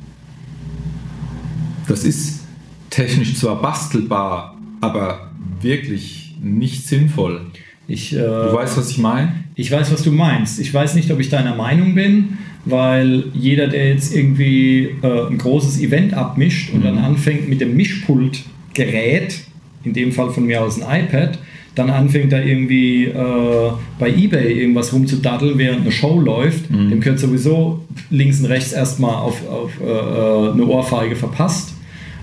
Das ist technisch zwar bastelbar, aber wirklich nicht sinnvoll. Ich, äh, du weißt, was ich meine? Ich weiß, was du meinst. Ich weiß nicht, ob ich deiner Meinung bin weil jeder, der jetzt irgendwie äh, ein großes Event abmischt und mhm. dann anfängt mit dem Mischpultgerät, in dem Fall von mir aus ein iPad, dann anfängt da irgendwie äh, bei eBay irgendwas rumzudaddeln, während eine Show läuft, mhm. dem gehört sowieso links und rechts erstmal auf, auf äh, äh eine Ohrfeige verpasst.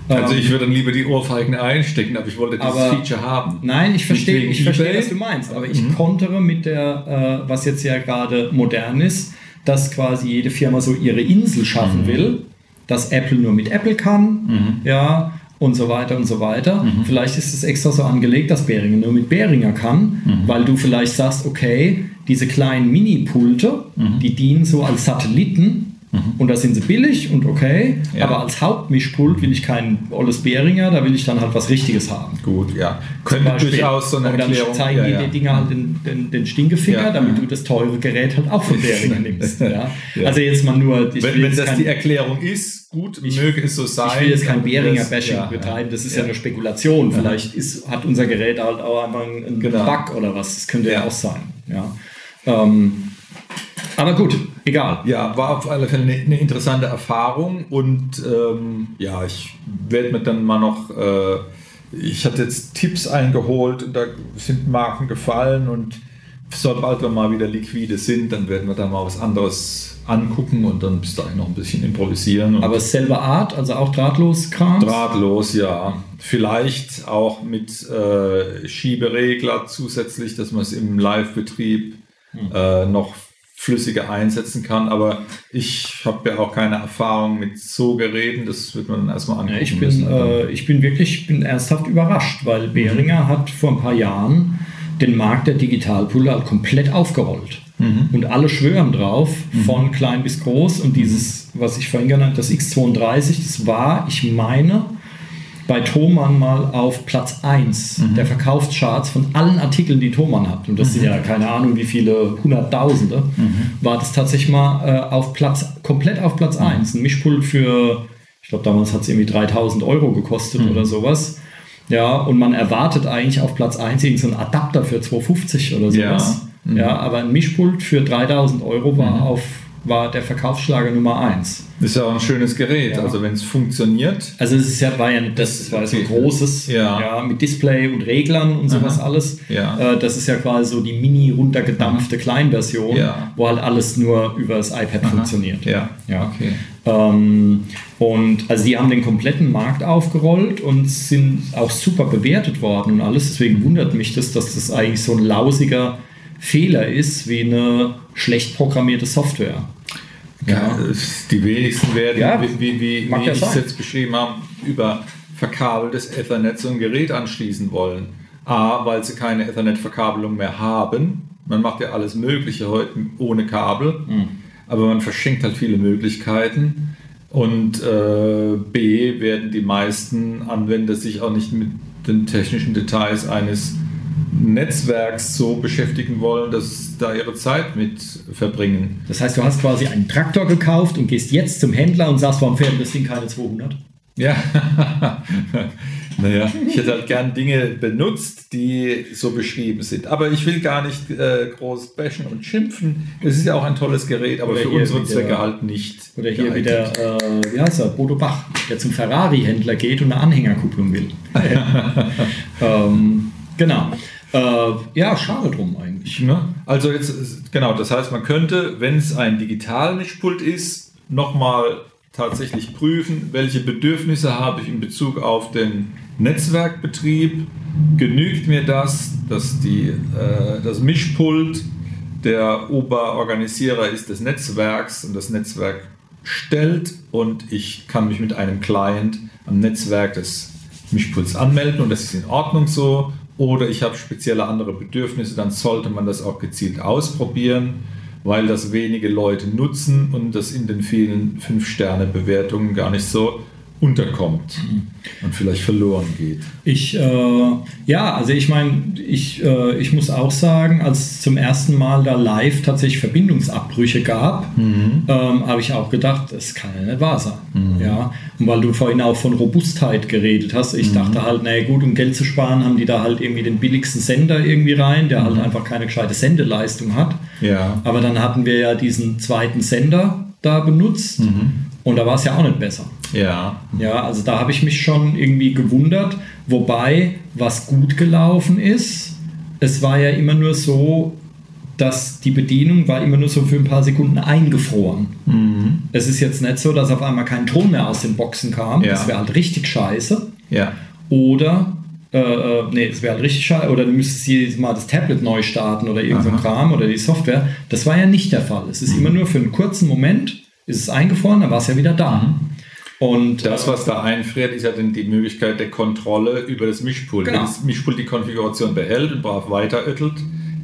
Also ähm, ich würde dann lieber die Ohrfeigen einstecken, aber ich wollte dieses aber, Feature haben. Nein, ich verstehe, ich verstehe, was du meinst, aber ich mhm. kontere mit der, äh, was jetzt ja gerade modern ist, dass quasi jede Firma so ihre Insel schaffen mhm. will, dass Apple nur mit Apple kann, mhm. ja, und so weiter und so weiter. Mhm. Vielleicht ist es extra so angelegt, dass Behringer nur mit Behringer kann, mhm. weil du vielleicht sagst, okay, diese kleinen Mini-Pulte, mhm. die dienen so als Satelliten Mhm. Und da sind sie billig und okay, ja. aber als Hauptmischpult will ich keinen Olles Behringer, da will ich dann halt was Richtiges haben. Gut, ja. Könnte durchaus so eine und dann Erklärung. zeigen ja, ja. die Dinger halt den, den, den Stinkefinger, damit du das teure Gerät halt auch von Behringer nimmst. Also jetzt mal nur... wenn, wenn das kein, die Erklärung ist, gut, ich, möge es so sein. Ich will jetzt kein Behringer-Bashing betreiben, das ist ja, eine Spekulation. Vielleicht ist, hat unser Gerät halt auch einfach einen genau. Bug oder was, das könnte ja auch sein. Ja. Ähm, aber gut, egal. Ja, war auf alle Fälle eine, eine interessante Erfahrung und ähm, ja, ich werde mir dann mal noch, äh, ich hatte jetzt Tipps eingeholt und da sind Marken gefallen und sobald wir mal wieder liquide sind, dann werden wir da mal was anderes angucken und dann bis dahin noch ein bisschen improvisieren. Aber selbe Art, also auch drahtlos Kram? Drahtlos, ja. Vielleicht auch mit äh, Schieberegler zusätzlich, dass man es im Live-Betrieb hm. äh, noch flüssiger einsetzen kann. Aber ich habe ja auch keine Erfahrung mit so Geräten. Das wird man dann erstmal angucken. Ja, ich, bin, müssen, äh, ich bin wirklich ich bin ernsthaft überrascht, weil Behringer mhm. hat vor ein paar Jahren den Markt der Digitalpulle halt komplett aufgerollt. Mhm. Und alle schwören drauf, mhm. von klein bis groß. Und dieses, was ich vorhin genannt das X32, das war, ich meine, bei Thomann mal auf Platz 1 mhm. der Verkaufscharts von allen Artikeln, die Thomann hat. Und das sind mhm. ja keine Ahnung, wie viele Hunderttausende. Mhm. War das tatsächlich mal äh, auf Platz, komplett auf Platz 1. Mhm. Ein Mischpult für, ich glaube, damals hat es irgendwie 3000 Euro gekostet oder sowas. Ja, und man erwartet eigentlich auf Platz 1 irgendeinen Adapter für 250 oder sowas. Ja, mhm. ja aber ein Mischpult für 3000 Euro war, mhm. auf, war der Verkaufsschlager Nummer 1. Das ist ja auch ein schönes Gerät, ja. also wenn es funktioniert. Also es ist ja, war ja das, das war okay. so ein großes, ja. ja. mit Display und Reglern und sowas Aha. alles. Ja. Äh, das ist ja quasi so die mini runtergedampfte Kleinversion, ja. wo halt alles nur über das iPad Aha. funktioniert. Ja. ja. Okay. Ähm, und also die haben den kompletten Markt aufgerollt und sind auch super bewertet worden und alles. Deswegen wundert mich das, dass das eigentlich so ein lausiger Fehler ist wie eine schlecht programmierte Software. Ja, die wenigsten werden, ja, wie, wie, wie, wie ich es jetzt beschrieben habe, über verkabeltes Ethernet so ein Gerät anschließen wollen. A, weil sie keine Ethernet-Verkabelung mehr haben. Man macht ja alles Mögliche heute ohne Kabel. Mhm aber man verschenkt halt viele Möglichkeiten. Und äh, B werden die meisten Anwender sich auch nicht mit den technischen Details eines Netzwerks so beschäftigen wollen, dass da ihre Zeit mit verbringen. Das heißt, du hast quasi einen Traktor gekauft und gehst jetzt zum Händler und sagst, warum fährt das Ding keine 200? Ja, naja, ich hätte halt gern Dinge benutzt, die so beschrieben sind. Aber ich will gar nicht äh, groß bashen und schimpfen. Es ist ja auch ein tolles Gerät, aber oder für unsere wieder, Zwecke halt nicht. Oder hier geeignet. wieder, äh, wie heißt er, Bodo Bach, der zum Ferrari-Händler geht und eine Anhängerkupplung will. ähm, genau. Äh, ja, schade drum eigentlich. Ne? Also jetzt, genau, das heißt, man könnte, wenn es ein Digitalmischpult ist, nochmal tatsächlich prüfen, welche Bedürfnisse habe ich in Bezug auf den Netzwerkbetrieb. Genügt mir das, dass die, äh, das Mischpult der Oberorganisierer ist des Netzwerks und das Netzwerk stellt und ich kann mich mit einem Client am Netzwerk des Mischpults anmelden und das ist in Ordnung so. Oder ich habe spezielle andere Bedürfnisse, dann sollte man das auch gezielt ausprobieren weil das wenige Leute nutzen und das in den vielen Fünf-Sterne-Bewertungen gar nicht so unterkommt und vielleicht verloren geht. Ich, äh, ja, also ich meine, ich, äh, ich muss auch sagen, als es zum ersten Mal da live tatsächlich Verbindungsabbrüche gab, mhm. ähm, habe ich auch gedacht, das kann ja nicht wahr sein. Mhm. Ja? Und weil du vorhin auch von Robustheit geredet hast, ich mhm. dachte halt, naja gut, um Geld zu sparen, haben die da halt irgendwie den billigsten Sender irgendwie rein, der halt mhm. einfach keine gescheite Sendeleistung hat. Ja. Aber dann hatten wir ja diesen zweiten Sender da benutzt mhm. und da war es ja auch nicht besser. Ja. Ja, also da habe ich mich schon irgendwie gewundert, wobei was gut gelaufen ist, es war ja immer nur so, dass die Bedienung war immer nur so für ein paar Sekunden eingefroren. Mhm. Es ist jetzt nicht so, dass auf einmal kein Ton mehr aus den Boxen kam. Ja. Das wäre halt richtig scheiße. Ja. Oder, äh, äh nee, das wäre halt richtig scheiße. Oder du müsstest jedes Mal das Tablet neu starten oder irgendein Kram oder die Software. Das war ja nicht der Fall. Es ist mhm. immer nur für einen kurzen Moment, ist es eingefroren, dann war es ja wieder da. Mhm. Und das, was da einfriert, ist ja dann die Möglichkeit der Kontrolle über das Mischpult. Genau. Wenn das Mischpult die Konfiguration behält und brav weiteröttelt,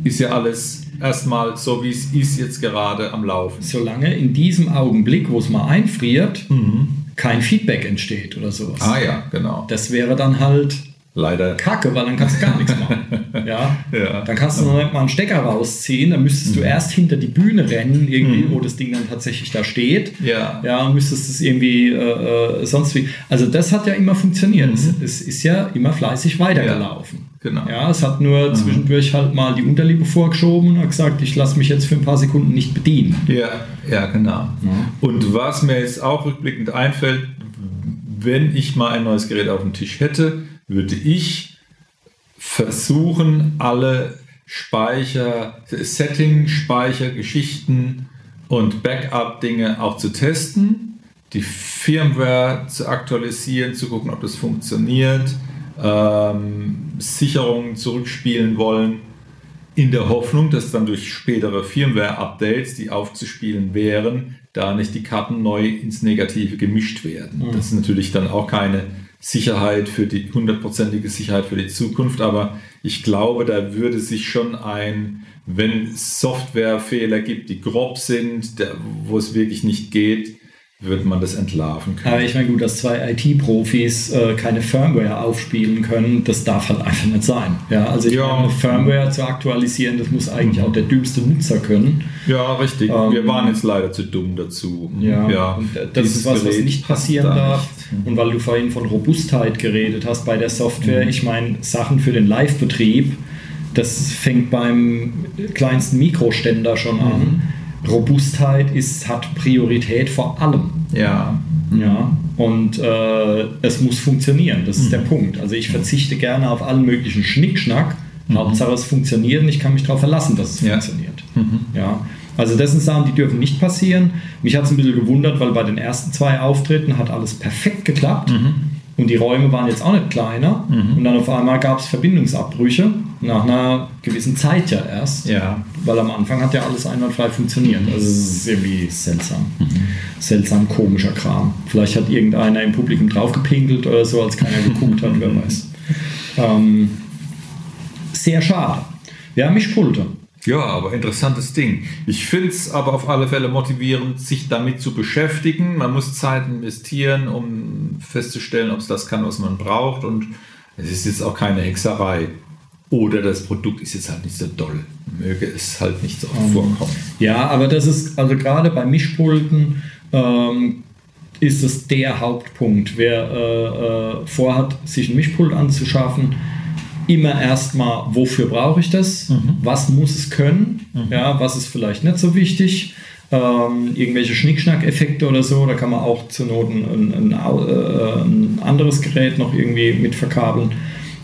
ist ja alles erstmal so, wie es ist jetzt gerade am Laufen. Solange in diesem Augenblick, wo es mal einfriert, mhm. kein Feedback entsteht oder sowas. Ah ja, genau. Das wäre dann halt Leider. Kacke, weil dann kannst du gar nichts machen. Ja? ja. Dann kannst du noch nicht mal einen Stecker rausziehen, dann müsstest mhm. du erst hinter die Bühne rennen, irgendwie, mhm. wo das Ding dann tatsächlich da steht. Ja. Ja, müsstest es irgendwie äh, äh sonst wie. Also das hat ja immer funktioniert. Mhm. Es, es, ist ja immer fleißig weitergelaufen. Genau. Ja, es hat nur zwischendurch halt mal die Unterliebe vorgeschoben und hat gesagt, ich lasse mich jetzt für ein paar Sekunden nicht bedienen. Ja, ja, genau. Und was mir jetzt auch rückblickend einfällt, wenn ich mal ein neues Gerät auf dem Tisch hätte, würde ich versuchen, alle Speicher, Setting, Speicher, Geschichten und Backup-Dinge auch zu testen, die Firmware zu aktualisieren, zu gucken, ob das funktioniert, ähm, Sicherungen zurückspielen wollen, in der Hoffnung, dass dann durch spätere Firmware-Updates, die aufzuspielen wären, da nicht die Karten neu ins Negative gemischt werden. Das ist natürlich dann auch keine Sicherheit für die hundertprozentige Sicherheit für die Zukunft, aber ich glaube, da würde sich schon ein, wenn Softwarefehler gibt, die grob sind, der, wo es wirklich nicht geht, wird man das entlarven können. Aber ich meine, gut, dass zwei IT-Profis äh, keine Firmware aufspielen können, das darf halt einfach nicht sein. Ja, also ich Ja. meine, eine Firmware zu aktualisieren, das muss eigentlich auch der dümmste Nutzer können. Ja, richtig. Ähm, Wir waren jetzt leider zu dumm dazu. Ja, und das dieses ist was, was nicht passieren da darf. nicht. Und weil du vorhin von Robustheit geredet hast bei der Mhm. Software, ich meine, Sachen für den Live-Betrieb, das fängt beim kleinsten Mikroständer schon Mhm. Robustheit ist, hat Priorität vor allem. Ja. Ja, und äh, es muss funktionieren, das ist der Punkt. Also ich verzichte gerne auf allen möglichen Schnickschnack. Hauptsache es funktioniert und ich kann mich darauf verlassen, dass es Ja. funktioniert. Ja, also das sind Sachen, die dürfen nicht passieren. Mich hat es ein bisschen gewundert, weil bei den ersten zwei Auftritten hat alles perfekt geklappt und die Räume waren jetzt auch nicht kleiner und dann auf einmal gab es Verbindungsabbrüche nach einer gewissen Zeit ja erst. Ja. Weil am Anfang hat ja alles einwandfrei funktioniert. Also es ist irgendwie seltsam. Seltsam komischer Kram. Vielleicht hat irgendeiner im Publikum draufgepinkelt oder so, als keiner geguckt hat, wer weiß. Ähm, sehr schade. Wir haben Mischpulte. Ja, aber interessantes Ding. Ich finde es aber auf alle Fälle motivierend, sich damit zu beschäftigen. Man muss Zeit investieren, um festzustellen, ob es das kann, was man braucht. Und es ist jetzt auch keine Hexerei. Oder das Produkt ist jetzt halt nicht so doll. Möge es halt nicht so oft vorkommen. Ja, aber das ist, also gerade bei Mischpulten ähm, ist es der Hauptpunkt. Wer äh, äh, vorhat, sich ein Mischpult anzuschaffen, immer erstmal, wofür brauche ich das? Was muss es können? Ja, was ist vielleicht nicht so wichtig? Ähm, irgendwelche Schnickschnack-Effekte oder so, da kann man auch zur Not ein, ein, ein, äh, anderes Gerät noch irgendwie mit verkabeln.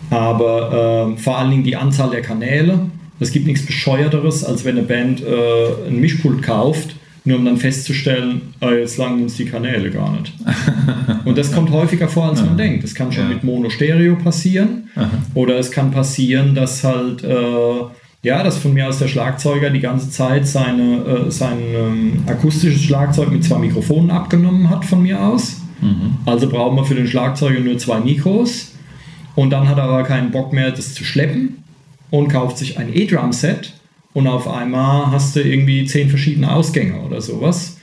Aber ähm, vor allen Dingen die Anzahl der Kanäle. Es gibt nichts Bescheuerteres, als wenn eine Band äh, ein Mischpult kauft, nur um dann festzustellen, ah, jetzt langen uns die Kanäle gar nicht. Und das kommt häufiger vor, als man denkt. Das kann schon Ja. mit Mono-Stereo passieren. Oder es kann passieren, dass halt, äh, ja, dass von mir aus der Schlagzeuger die ganze Zeit seine, äh, sein ähm, akustisches Schlagzeug mit zwei Mikrofonen abgenommen hat von mir aus. Also brauchen wir für den Schlagzeuger nur zwei Mikros. Und dann hat er aber keinen Bock mehr, das zu schleppen und kauft sich ein E-Drum-Set und auf einmal hast du irgendwie zehn verschiedene Ausgänge oder sowas.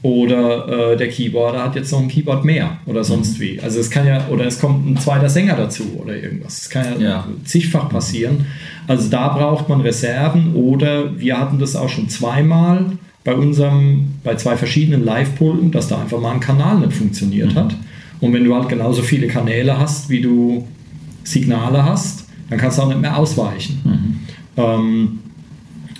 Oder äh, der Keyboarder hat jetzt noch ein Keyboard mehr oder sonst wie. Also es kann ja, oder es kommt ein zweiter Sänger dazu oder irgendwas. Es kann ja, Ja. zigfach passieren. Also da braucht man Reserven oder wir hatten das auch schon zweimal bei unserem, bei zwei verschiedenen Live-Pulten, dass da einfach mal ein Kanal nicht funktioniert hat. Und wenn du halt genauso viele Kanäle hast, wie du Signale hast, dann kannst du auch nicht mehr ausweichen. Ähm,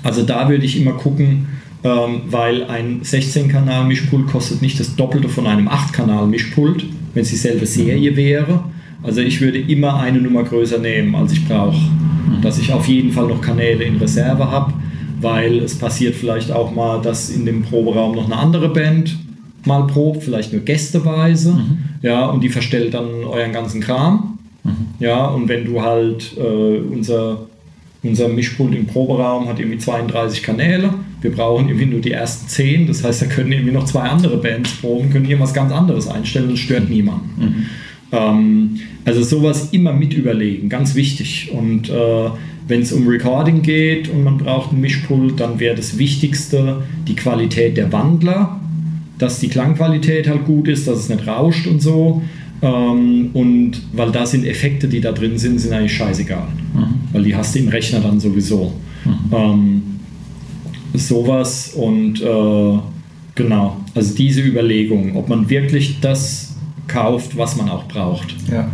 also da würde ich immer gucken, ähm, weil ein 16-Kanal-Mischpult kostet nicht das Doppelte von einem 8-Kanal-Mischpult, wenn es dieselbe Serie wäre. Also ich würde immer eine Nummer größer nehmen, als ich brauche. Dass ich auf jeden Fall noch Kanäle in Reserve habe, weil es passiert vielleicht auch mal, dass in dem Proberaum noch eine andere Band mal probt, vielleicht nur gästeweise, ja, und die verstellt dann euren ganzen Kram. Ja, und wenn du halt äh, unser, unser Mischpult im Proberaum hat irgendwie 32 Kanäle, wir brauchen irgendwie nur die ersten 10, das heißt, da können irgendwie noch zwei andere Bands proben, können irgendwas ganz anderes einstellen und stört niemanden. Ähm, also sowas immer mit überlegen, ganz wichtig. Und äh, wenn es um Recording geht und man braucht ein Mischpult, dann wäre das Wichtigste die Qualität der Wandler, dass die Klangqualität halt gut ist, dass es nicht rauscht und so. Ähm, und weil da sind Effekte, die da drin sind, sind eigentlich scheißegal. Weil die hast du im Rechner dann sowieso. Ähm, sowas und äh, genau, also diese Überlegung, ob man wirklich das kauft, was man auch braucht. Ja.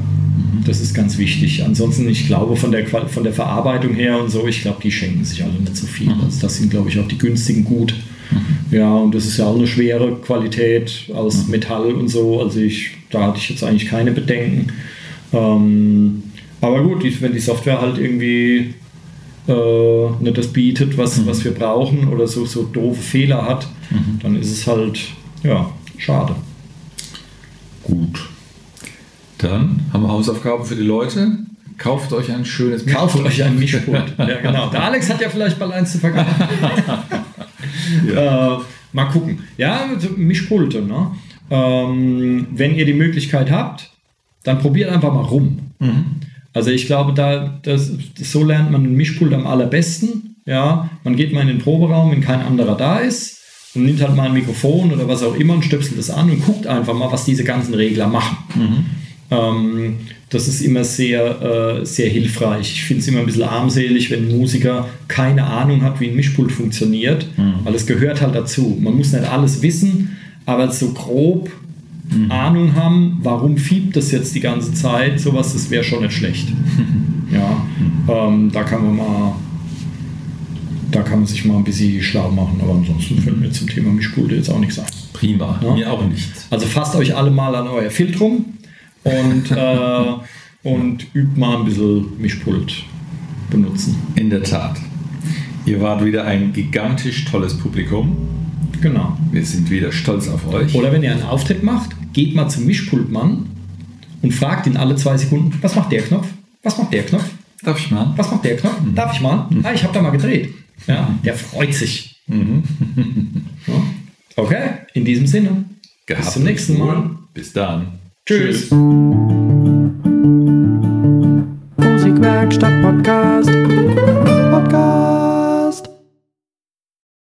Das ist ganz wichtig. Ansonsten, ich glaube, von der, von der Verarbeitung her und so, ich glaube, die schenken sich alle nicht so viel. Mhm. Also das sind, glaube ich, auch die günstigen gut. Mhm. Ja, und das ist ja auch eine schwere Qualität aus mhm. Metall und so. Also ich, da hatte ich jetzt eigentlich keine Bedenken. Ähm, aber gut, wenn die Software halt irgendwie äh, nicht das bietet, was, mhm. was wir brauchen oder so, so doofe Fehler hat, mhm. dann ist es halt, ja, schade. Gut. Dann haben wir Hausaufgaben für die Leute. Kauft euch ein schönes Mischpult. Kauft euch ein Mischpult. ja, genau. Der Alex hat ja vielleicht bald eins zu verkaufen. ja. äh, mal gucken. Ja, Mischpulte. Ne? Ähm, wenn ihr die Möglichkeit habt, dann probiert einfach mal rum. Mhm. Also ich glaube, da, das, so lernt man ein Mischpult am allerbesten. Ja, man geht mal in den Proberaum, wenn kein anderer da ist und nimmt halt mal ein Mikrofon oder was auch immer und stöpselt das an und guckt einfach mal, was diese ganzen Regler machen. Mhm. Ähm, das ist immer sehr, äh, sehr hilfreich. Ich finde es immer ein bisschen armselig, wenn ein Musiker keine Ahnung hat, wie ein Mischpult funktioniert, mhm. weil es gehört halt dazu. Man muss nicht alles wissen, aber so grob mhm. Ahnung haben, warum fiebt das jetzt die ganze Zeit, sowas, das wäre schon nicht schlecht. ja, ähm, da kann man mal, da kann man sich mal ein bisschen schlau machen, aber ansonsten fällt mir zum Thema Mischpulte jetzt auch nichts ein. Prima, ja? mir auch nicht. Also fasst euch alle mal an euer Filtrum und, äh, und übt mal ein bisschen Mischpult benutzen. In der Tat. Ihr wart wieder ein gigantisch tolles Publikum. Genau. Wir sind wieder stolz auf euch. Oder wenn ihr einen Auftritt macht, geht mal zum Mischpultmann und fragt ihn alle zwei Sekunden, was macht der Knopf? Was macht der Knopf? Darf ich mal? Was macht der Knopf? Mhm. Darf ich mal? Mhm. Ah, ich habe da mal gedreht. Ja, der freut sich. Mhm. okay, in diesem Sinne. Gehabt Bis zum nächsten Mal. Bis dann. Tschüss. Tschüss. Musikwerkstatt Podcast.